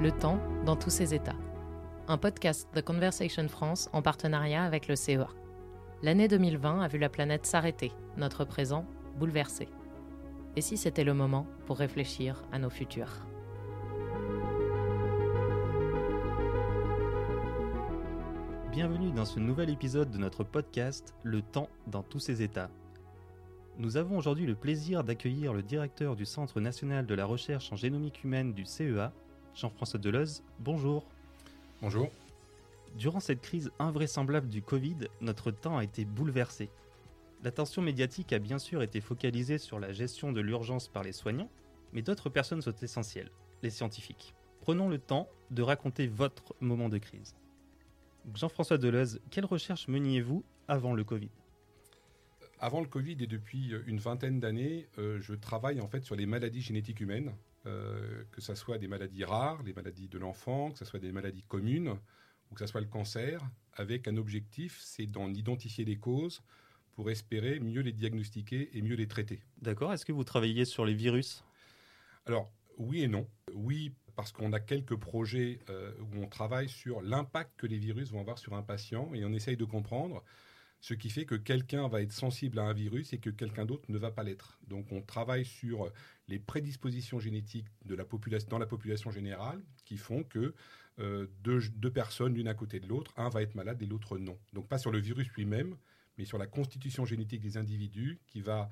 Le temps dans tous ses états. Un podcast de Conversation France en partenariat avec le CEA. L'année 2020 a vu la planète s'arrêter, notre présent bouleversé. Et si c'était le moment pour réfléchir à nos futurs? Bienvenue dans ce nouvel épisode de notre podcast Le temps dans tous ses états. Nous avons aujourd'hui le plaisir d'accueillir le directeur du Centre national de la recherche en génomique humaine du CEA, Jean-François Deleuze. Bonjour. Bonjour. Durant cette crise invraisemblable du Covid, notre temps a été bouleversé. L'attention médiatique a bien sûr été focalisée sur la gestion de l'urgence par les soignants, mais d'autres personnes sont essentielles, les scientifiques. Prenons le temps de raconter votre moment de crise. Jean-François Deleuze, quelle recherche meniez-vous avant le Covid? Avant le Covid et depuis une vingtaine d'années, euh, je travaille en fait sur les maladies génétiques humaines, euh, que ce soit des maladies rares, les maladies de l'enfant, que ce soit des maladies communes ou que ce soit le cancer, avec un objectif, c'est d'en identifier les causes pour espérer mieux les diagnostiquer et mieux les traiter. D'accord. Est-ce que vous travaillez sur les virus? Alors, oui et non. Oui, parce qu'on a quelques projets euh, où on travaille sur l'impact que les virus vont avoir sur un patient et on essaye de comprendre ce qui fait que quelqu'un va être sensible à un virus et que quelqu'un d'autre ne va pas l'être. Donc on travaille sur les prédispositions génétiques dans la population générale qui font que euh, deux, deux, personnes, l'une à côté de l'autre, un va être malade et l'autre non. Donc pas sur le virus lui-même, mais sur la constitution génétique des individus qui va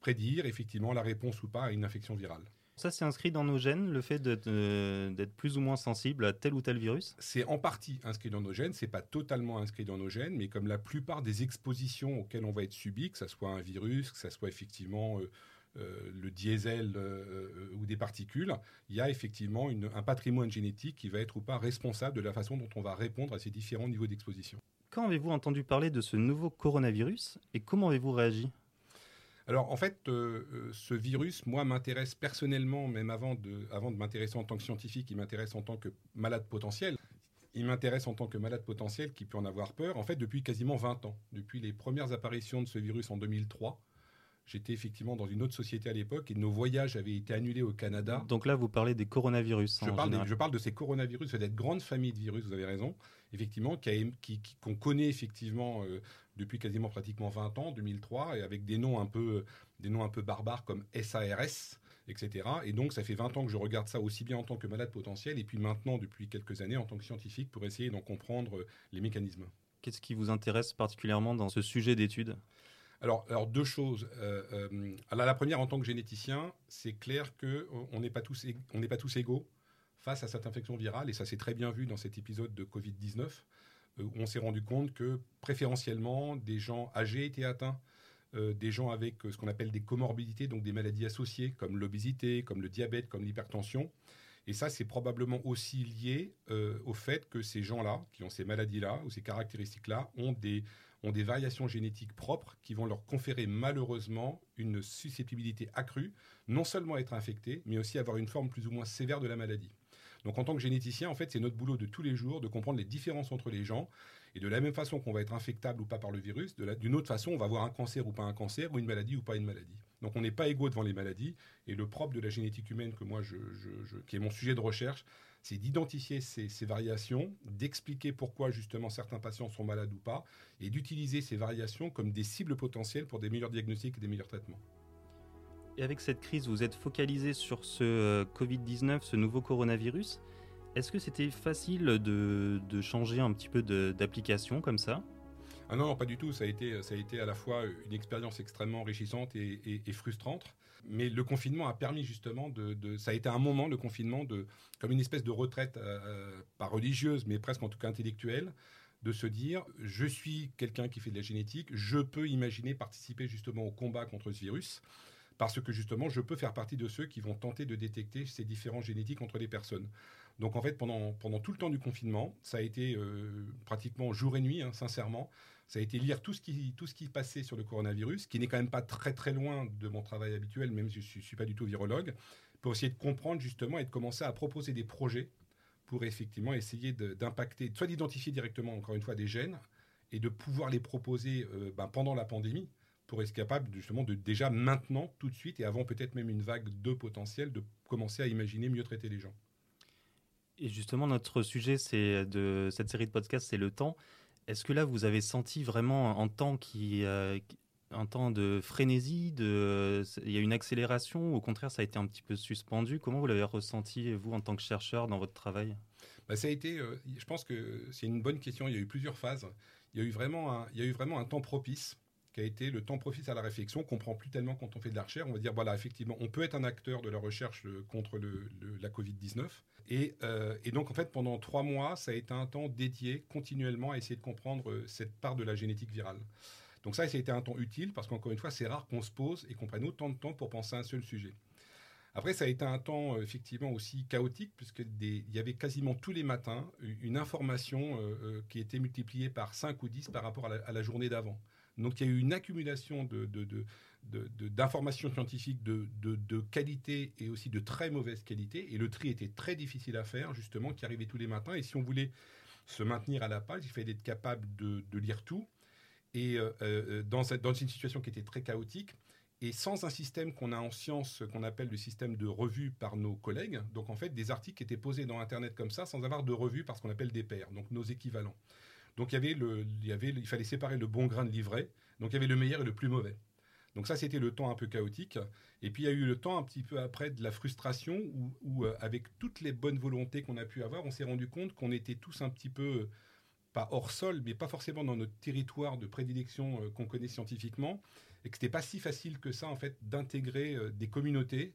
prédire effectivement la réponse ou pas à une infection virale. Ça, c'est inscrit dans nos gènes, le fait d'être plus ou moins sensible à tel ou tel virus C'est en partie inscrit dans nos gènes, c'est pas totalement inscrit dans nos gènes, mais comme la plupart des expositions auxquelles on va être subi, que ce soit un virus, que ce soit effectivement euh, euh, le diesel euh, ou des particules, il y a effectivement un patrimoine génétique qui va être ou pas responsable de la façon dont on va répondre à ces différents niveaux d'exposition. Quand avez-vous entendu parler de ce nouveau coronavirus et comment avez-vous réagi? Alors en fait, euh, euh, ce virus, moi, m'intéresse personnellement, même avant de, avant de m'intéresser en tant que scientifique, il m'intéresse en tant que malade potentiel. Il m'intéresse en tant que malade potentiel qui peut en avoir peur, en fait, depuis quasiment 20 ans. Depuis les premières apparitions de ce virus en 2003, J'étais effectivement dans une autre société à l'époque et nos voyages avaient été annulés au Canada. Donc là, vous parlez des coronavirus. Je, parle, je parle de ces coronavirus, cette grande famille de virus, vous avez raison, effectivement, qu'on qui, qui, connaît effectivement euh, depuis quasiment pratiquement 20 ans, 2003, et avec des noms un peu, des noms un peu barbares comme SARS, etc. Et donc, ça fait 20 ans que je regarde ça aussi bien en tant que malade potentiel, et puis maintenant, depuis quelques années, en tant que scientifique, pour essayer d'en comprendre euh, les mécanismes. Qu'est-ce qui vous intéresse particulièrement dans ce sujet d'étude? Alors, alors, deux choses. Euh, euh, la première, en tant que généticien, c'est clair qu'on n'est pas, tous, on pas tous égaux face à cette infection virale, et ça s'est très bien vu dans cet épisode de Covid-19, euh, où on s'est rendu compte que préférentiellement, des gens âgés étaient atteints, des gens avec ce qu'on appelle des comorbidités, donc des maladies associées, comme l'obésité, comme le diabète, comme l'hypertension. Et ça, c'est probablement aussi lié au fait que ces gens-là, qui ont ces maladies-là ou ces caractéristiques-là, ont des ont des variations génétiques propres qui vont leur conférer malheureusement une susceptibilité accrue, non seulement à être infectés, mais aussi à avoir une forme plus ou moins sévère de la maladie. Donc en tant que généticien, en fait, c'est notre boulot de tous les jours de comprendre les différences entre les gens. Et de la même façon qu'on va être infectable ou pas par le virus, d'une autre façon, on va avoir un cancer ou pas un cancer, ou une maladie ou pas une maladie. Donc on n'est pas égaux devant les maladies. Et le propre de la génétique humaine, que moi, qui est mon sujet de recherche, c'est d'identifier ces, variations, d'expliquer pourquoi justement certains patients sont malades ou pas, et d'utiliser ces variations comme des cibles potentielles pour des meilleurs diagnostics et des meilleurs traitements. Avec cette crise, vous êtes focalisé sur ce euh, Covid-19, ce nouveau coronavirus. Est-ce que c'était facile de, changer un petit peu d'application comme ça? Ah non, pas du tout. Ça a, été, ça a été à la fois une expérience extrêmement enrichissante et frustrante. Mais le confinement a permis justement de, ça a été un moment le confinement de comme une espèce de retraite euh, euh, pas religieuse mais presque en tout cas intellectuelle de se dire je suis quelqu'un qui fait de la génétique, je peux imaginer participer justement au combat contre ce virus parce que justement je peux faire partie de ceux qui vont tenter de détecter ces différences génétiques entre les personnes. Donc en fait pendant, pendant tout le temps du confinement, ça a été euh, pratiquement jour et nuit, hein, sincèrement, ça a été lire tout ce qui, tout ce qui passait sur le coronavirus, qui n'est quand même pas très très loin de mon travail habituel, même si je ne suis pas du tout virologue, pour essayer de comprendre justement et de commencer à proposer des projets pour effectivement essayer d'impacter, soit d'identifier directement, encore une fois, des gènes et de pouvoir les proposer euh, ben, pendant la pandémie pour être capable justement de déjà maintenant, tout de suite, et avant peut-être même une vague de potentiel, de commencer à imaginer mieux traiter les gens. Et justement, notre sujet c'est de cette série de podcasts, c'est le temps. Est-ce que là, vous avez senti vraiment un temps qui, euh, un temps de frénésie, de, il y a une accélération ou au contraire, ça a été un petit peu suspendu? Comment vous l'avez ressenti, vous, en tant que chercheur, dans votre travail? Bah, Ça a été, euh, je pense que c'est une bonne question. Il y a eu plusieurs phases. Il y a eu vraiment un, il y a eu vraiment un temps propice qui a été le temps propice à la réflexion qu'on prend plus tellement quand on fait de la recherche. On va dire, voilà, effectivement, on peut être un acteur de la recherche euh, contre la Covid-19. Et, euh, et, donc, en fait, pendant trois mois, ça a été un temps dédié continuellement à essayer de comprendre cette part de la génétique virale. Donc ça, ça a été un temps utile parce qu'encore une fois, c'est rare qu'on se pose et qu'on prenne autant de temps pour penser à un seul sujet. Après, ça a été un temps euh, effectivement aussi chaotique, puisqu'il y avait quasiment tous les matins une information euh, euh, qui était multipliée par 5 ou 10 par rapport à la, journée d'avant. Donc il y a eu une accumulation d'informations scientifiques de, qualité et aussi de très mauvaise qualité. Et le tri était très difficile à faire, justement, qui arrivait tous les matins. Et si on voulait se maintenir à la page, il fallait être capable de, lire tout. Et dans, dans une situation qui était très chaotique, et sans un système qu'on a en science, qu'on appelle le système de revue par nos collègues. Donc en fait, des articles étaient posés dans Internet comme ça, sans avoir de revue par ce qu'on appelle des pairs, donc nos équivalents. Donc il y avait il fallait séparer le bon grain de livret. Donc il y avait le meilleur et le plus mauvais. Donc ça, c'était le temps un peu chaotique. Et puis il y a eu le temps un petit peu après de la frustration, où, euh, avec toutes les bonnes volontés qu'on a pu avoir, on s'est rendu compte qu'on était tous un petit peu pas hors sol, mais pas forcément dans notre territoire de prédilection euh, qu'on connaît scientifiquement, et que c'était pas si facile que ça en fait d'intégrer euh, des communautés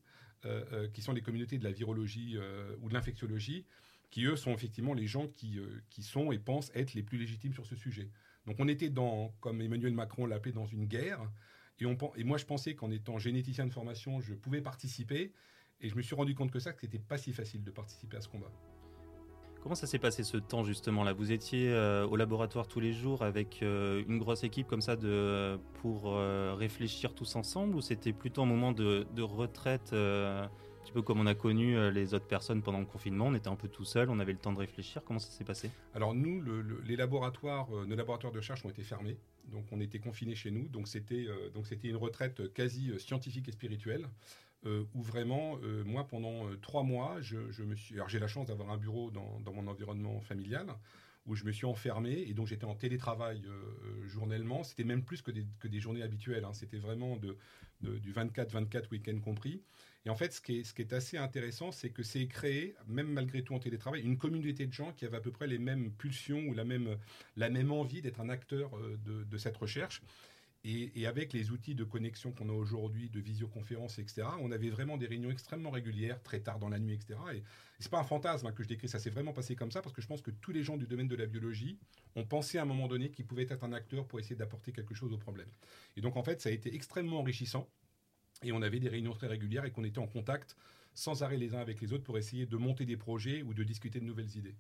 qui sont les communautés de la virologie ou de l'infectiologie, qui eux sont effectivement les gens qui, qui sont et pensent être les plus légitimes sur ce sujet. Donc on était dans, comme Emmanuel Macron l'appelait, dans une guerre, et, on, et moi je pensais qu'en étant généticien de formation, je pouvais participer, et je me suis rendu compte que ça, que c'était pas si facile de participer à ce combat. Comment ça s'est passé ce temps justement là? Vous étiez euh, au laboratoire tous les jours avec euh, une grosse équipe comme ça de, pour euh, réfléchir tous ensemble ou c'était plutôt un moment de, retraite petit peu comme on a connu les autres personnes pendant le confinement, on était un peu tout seul, on avait le temps de réfléchir. Comment ça s'est passé? Alors nous, les laboratoires, nos laboratoires de recherche ont été fermés, donc on était confinés chez nous, donc c'était donc c'était une retraite quasi scientifique et spirituelle. Euh, où vraiment, euh, moi, pendant euh, trois mois. Alors, j'ai la chance d'avoir un bureau dans, mon environnement familial où je me suis enfermé et donc j'étais en télétravail journellement. C'était même plus que des, que des journées habituelles. Hein. C'était vraiment de, du 24-24 week-end compris. Et en fait, ce qui est, assez intéressant, c'est que c'est créé, même malgré tout en télétravail, une communauté de gens qui avaient à peu près les mêmes pulsions ou la même, la même envie d'être un acteur de, de cette recherche. Et, avec les outils de connexion qu'on a aujourd'hui, de visioconférence, etc., on avait vraiment des réunions extrêmement régulières, très tard dans la nuit, etc. Et, c'est pas un fantasme hein, que je décris, ça s'est vraiment passé comme ça, parce que je pense que tous les gens du domaine de la biologie ont pensé à un moment donné qu'ils pouvaient être un acteur pour essayer d'apporter quelque chose au problème. Et donc en fait, ça a été extrêmement enrichissant. Et on avait des réunions très régulières et qu'on était en contact sans arrêt les uns avec les autres pour essayer de monter des projets ou de discuter de nouvelles idées.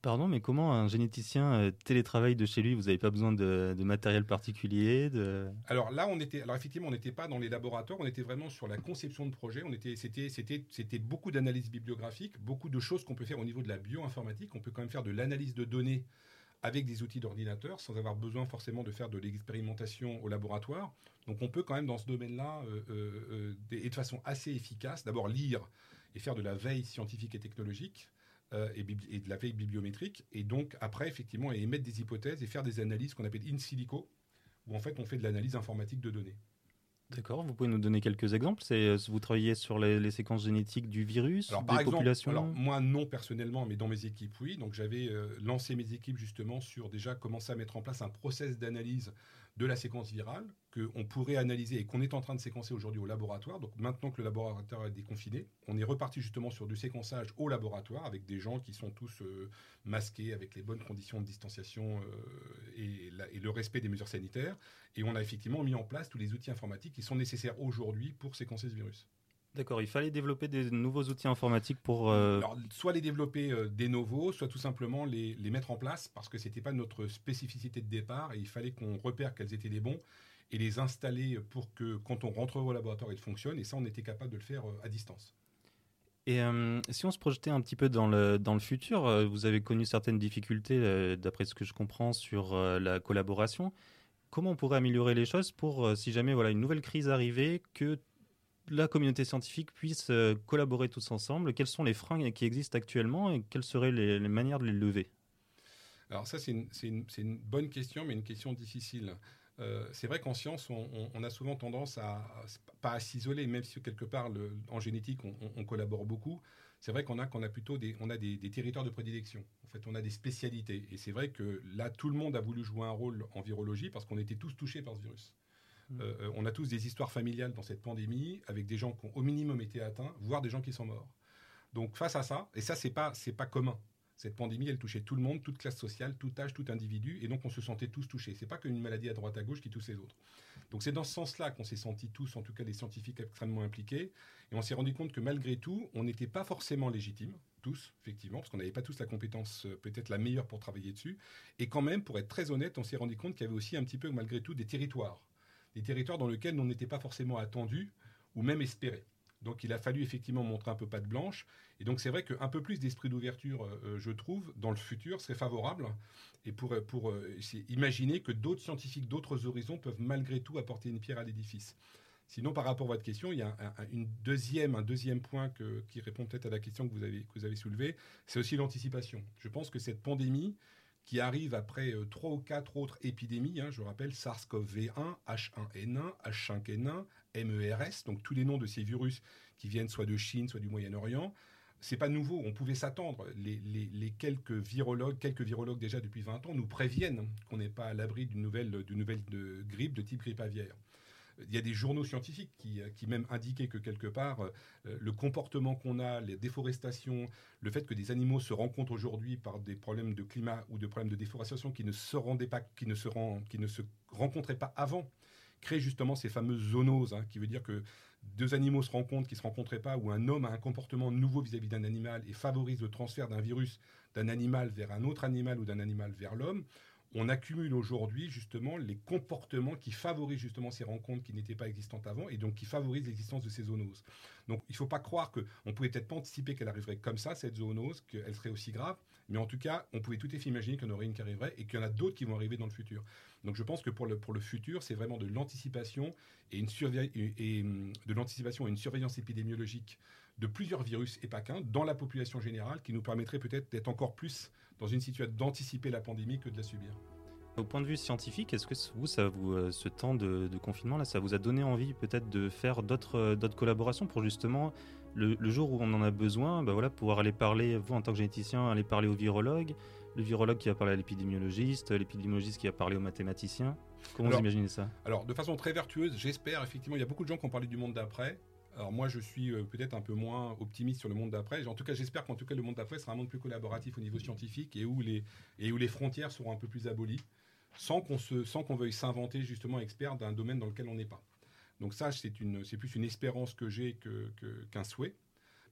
Pardon, mais comment un généticien euh, télétravaille de chez lui? Vous n'avez pas besoin de, matériel particulier de... Alors là, on était, alors effectivement, on n'était pas dans les laboratoires, on était vraiment sur la conception de projet. On était, c'était, c'était, c'était beaucoup d'analyse bibliographique, beaucoup de choses qu'on peut faire au niveau de la bioinformatique. On peut quand même faire de l'analyse de données avec des outils d'ordinateur, sans avoir besoin forcément de faire de l'expérimentation au laboratoire. Donc on peut quand même dans ce domaine-là, euh, euh, et de façon assez efficace, d'abord lire et faire de la veille scientifique et technologique euh, et, de la veille bibliométrique. Et donc, après, effectivement, émettre des hypothèses et faire des analyses qu'on appelle in silico, où en fait, on fait de l'analyse informatique de données. D'accord, vous pouvez nous donner quelques exemples C'est euh, Vous travaillez sur les, séquences génétiques du virus, alors, par des populations alors, Moi, non personnellement, mais dans mes équipes, oui. Donc, j'avais euh, lancé mes équipes justement sur déjà commencer à mettre en place un process d'analyse de la séquence virale qu'on pourrait analyser et qu'on est en train de séquencer aujourd'hui au laboratoire. Donc maintenant que le laboratoire est déconfiné, on est reparti justement sur du séquençage au laboratoire avec des gens qui sont tous euh, masqués avec les bonnes conditions de distanciation euh, et, et, le respect des mesures sanitaires. Et on a effectivement mis en place tous les outils informatiques qui sont nécessaires aujourd'hui pour séquencer ce virus. D'accord, il fallait développer des nouveaux outils informatiques pour... Euh, Alors, soit les développer euh, des nouveaux, soit tout simplement les, les, mettre en place parce que ce n'était pas notre spécificité de départ et il fallait qu'on repère quels étaient les bons et les installer pour que quand on rentre au laboratoire, ils fonctionnent et ça, on était capable de le faire euh, à distance. Et si on se projetait un petit peu dans le, dans le futur, vous avez connu certaines difficultés, d'après ce que je comprends, sur la collaboration. Comment on pourrait améliorer les choses pour, si jamais voilà, une nouvelle crise arrivait, que la communauté scientifique puisse collaborer tous ensemble, quels sont les freins qui existent actuellement et quelles seraient les, manières de les lever? Alors ça, c'est une, bonne question, mais une question difficile. c'est vrai qu'en science, on, a souvent tendance à, pas à s'isoler, même si quelque part, en génétique, on, collabore beaucoup c'est vrai qu'on a, a plutôt des, on a des, territoires de prédilection. En fait, on a des spécialités. Et c'est vrai que là, tout le monde a voulu jouer un rôle en virologie parce qu'on était tous touchés par ce virus. Mmh. Euh, euh, on a tous des histoires familiales dans cette pandémie avec des gens qui ont au minimum été atteints, voire des gens qui sont morts. Donc face à ça, et ça c'est pas c'est pas commun. Cette pandémie, elle touchait tout le monde, toute classe sociale, tout âge, tout individu, et donc on se sentait tous touchés. C'est pas qu'une maladie à droite à gauche qui touche les autres. Donc c'est dans ce sens-là qu'on s'est sentis tous, en tout cas les scientifiques extrêmement impliqués, et on s'est rendu compte que malgré tout, on n'était pas forcément légitimes, tous, effectivement, parce qu'on n'avait pas tous la compétence euh, peut-être la meilleure pour travailler dessus, et quand même, pour être très honnête, on s'est rendu compte qu'il y avait aussi un petit peu, malgré tout, des territoires, des territoires dans lesquels on n'était pas forcément attendu ou même espéré. Donc il a fallu effectivement montrer un peu patte blanche. Et donc c'est vrai qu'un peu plus d'esprit d'ouverture, euh, euh, je trouve, dans le futur serait favorable. Et pour, euh, imaginer que d'autres scientifiques, d'autres horizons peuvent malgré tout apporter une pierre à l'édifice. Sinon, par rapport à votre question, il y a un, une deuxième, un deuxième point qui répond peut-être à la question que vous avez soulevée, c'est aussi l'anticipation. Je pense que cette pandémie, qui arrive après trois ou quatre autres épidémies, hein, je rappelle SARS-CoV-1, H1N1, H5N1, MERS, donc tous les noms de ces virus qui viennent soit de Chine, soit du Moyen-Orient. C'est pas nouveau, on pouvait s'attendre. Les, quelques virologues, quelques virologues déjà depuis 20 ans nous préviennent qu'on n'est pas à l'abri d'une nouvelle, nouvelle de grippe de type grippe aviaire. Il y a des journaux scientifiques qui, qui même indiquaient que quelque part, euh, le comportement qu'on a, les déforestations, le fait que des animaux se rencontrent aujourd'hui par des problèmes de climat ou de problèmes de déforestation qui ne se rendaient pas, qui ne se rencontraient pas avant crée justement ces fameuses zoonoses, hein, qui veut dire que deux animaux se rencontrent qui ne se rencontraient pas, ou un homme a un comportement nouveau vis-à-vis d'un animal et favorise le transfert d'un virus d'un animal vers un autre animal ou d'un animal vers l'homme, on accumule aujourd'hui justement les comportements qui favorisent justement ces rencontres qui n'étaient pas existantes avant et donc qui favorisent l'existence de ces zoonoses. Donc il ne faut pas croire qu'on pouvait peut-être pas anticiper qu'elle arriverait comme ça, cette zoonose, qu'elle serait aussi grave, mais en tout cas, on pouvait tout à fait imaginer qu'il y en aurait une qui arriverait et qu'il y en a d'autres qui vont arriver dans le futur. Donc je pense que pour le, pour le futur, c'est vraiment de l'anticipation et, et, hum, de l'anticipation et une surveillance épidémiologique de plusieurs virus et pas qu'un dans la population générale qui nous permettrait peut-être d'être encore plus dans une situation d'anticiper la pandémie que de la subir. Au point de vue scientifique, est-ce que vous, ça vous, euh, ce temps de, confinement là, ça vous a donné envie peut-être de faire d'autres, euh, d'autres collaborations pour justement le, jour où on en a besoin, bah voilà, pouvoir aller parler, vous en tant que généticien, aller parler au virologue, le virologue qui va parler à l'épidémiologiste, l'épidémiologiste qui va parler au mathématicien. Comment vous imaginez ça? Alors, de façon très vertueuse, j'espère effectivement, il y a beaucoup de gens qui ont parlé du monde d'après. Alors moi, je suis euh, peut-être un peu moins optimiste sur le monde d'après. En tout cas, j'espère qu'en tout cas, le monde d'après sera un monde plus collaboratif au niveau scientifique et où les, et où les frontières seront un peu plus abolies, sans qu'on qu'on veuille s'inventer justement expert d'un domaine dans lequel on n'est pas. Donc ça, c'est plus une espérance que j'ai qu'un souhait.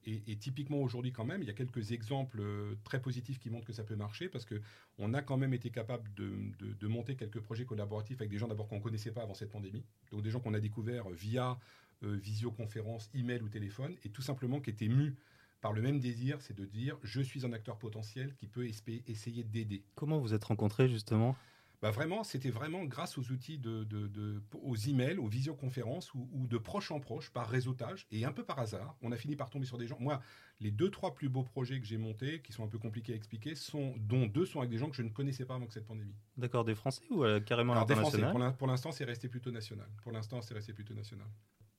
Et, typiquement aujourd'hui quand même, il y a quelques exemples euh, très positifs qui montrent que ça peut marcher parce qu'on a quand même été capable de, monter quelques projets collaboratifs avec des gens d'abord qu'on ne connaissait pas avant cette pandémie. Donc des gens qu'on a découverts via euh, visioconférence, email ou téléphone et tout simplement qui étaient mus par le même désir, c'est de dire je suis un acteur potentiel qui peut essayer d'aider. Comment vous êtes rencontrés justement? Bah vraiment, c'était vraiment grâce aux outils de, de, aux emails, aux visioconférences ou, de proche en proche, par réseautage et un peu par hasard, on a fini par tomber sur des gens. Moi, les deux trois plus beaux projets que j'ai montés, qui sont un peu compliqués à expliquer, sont dont deux sont avec des gens que je ne connaissais pas avant que cette pandémie. D'accord, des Français ou euh, carrément Alors, international? Pour l'instant, c'est resté plutôt national. Pour l'instant, c'est resté plutôt national.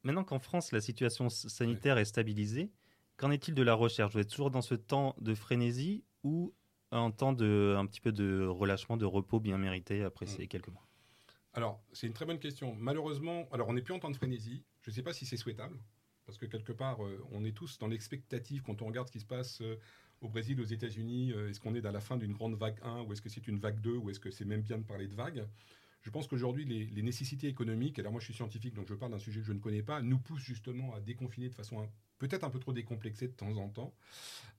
Maintenant qu'en France, la situation sanitaire est stabilisée, qu'en est-il de la recherche? Vous êtes toujours dans ce temps de frénésie ou un temps de, un petit peu de relâchement, de repos bien mérité après mm. ces quelques mois? Alors, c'est une très bonne question. Malheureusement, alors on n'est plus en temps de frénésie. Je ne sais pas si c'est souhaitable, parce que quelque part, euh, on est tous dans l'expectative quand on regarde ce qui se passe euh, au Brésil, aux États-Unis. Euh, est-ce qu'on est à la fin d'une grande vague 1, ou est-ce que c'est une vague 2, ou est-ce que c'est même bien de parler de vague? Je pense qu'aujourd'hui, les, nécessités économiques, alors moi je suis scientifique, donc je parle d'un sujet que je ne connais pas, nous poussent justement à déconfiner de façon peut-être un peu trop décomplexé de temps en temps,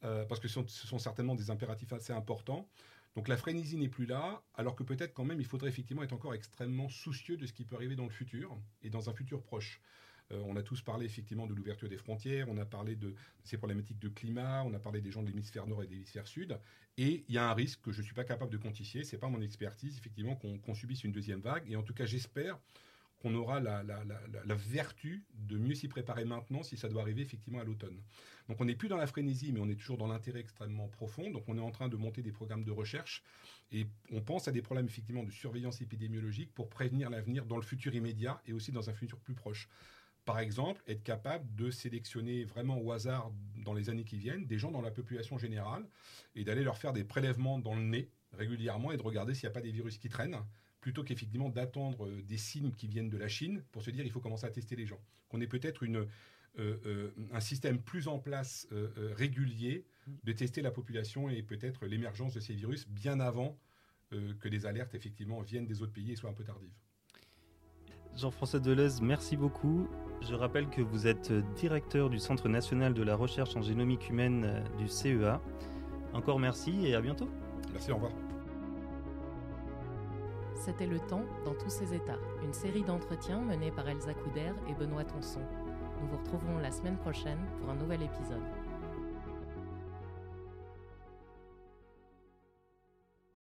euh, parce que ce sont, certainement des impératifs assez importants. Donc la frénésie n'est plus là, alors que peut-être quand même il faudrait effectivement être encore extrêmement soucieux de ce qui peut arriver dans le futur et dans un futur proche. Euh, on a tous parlé effectivement de l'ouverture des frontières, on a parlé de ces problématiques de climat, on a parlé des gens de l'hémisphère nord et de l'hémisphère sud, et il y a un risque que je ne suis pas capable de quantifier, c'est pas mon expertise effectivement qu'on subisse une deuxième vague, et en tout cas j'espère qu'on aura la, vertu de mieux s'y préparer maintenant si ça doit arriver effectivement à l'automne. Donc on n'est plus dans la frénésie, mais on est toujours dans l'intérêt extrêmement profond. Donc on est en train de monter des programmes de recherche et on pense à des problèmes effectivement de surveillance épidémiologique pour prévenir l'avenir dans le futur immédiat et aussi dans un futur plus proche. Par exemple, être capable de sélectionner vraiment au hasard dans les années qui viennent des gens dans la population générale et d'aller leur faire des prélèvements dans le nez régulièrement et de regarder s'il n'y a pas des virus qui traînent plutôt qu'effectivement d'attendre euh, des signes qui viennent de la Chine pour se dire il faut commencer à tester les gens. Qu'on ait peut-être euh, euh, un système plus en place régulier de tester la population et peut-être l'émergence de ces virus bien avant que les alertes effectivement viennent des autres pays et soient un peu tardives. Jean-François Deleuze, merci beaucoup. Je rappelle que vous êtes directeur du Centre national de la recherche en génomique humaine du CEA. Encore merci et à bientôt. Merci, au revoir. C'était Le Temps dans tous ses états, une série d'entretiens menés par Elsa Couder et Benoît Tonson. Nous vous retrouverons la semaine prochaine pour un nouvel épisode.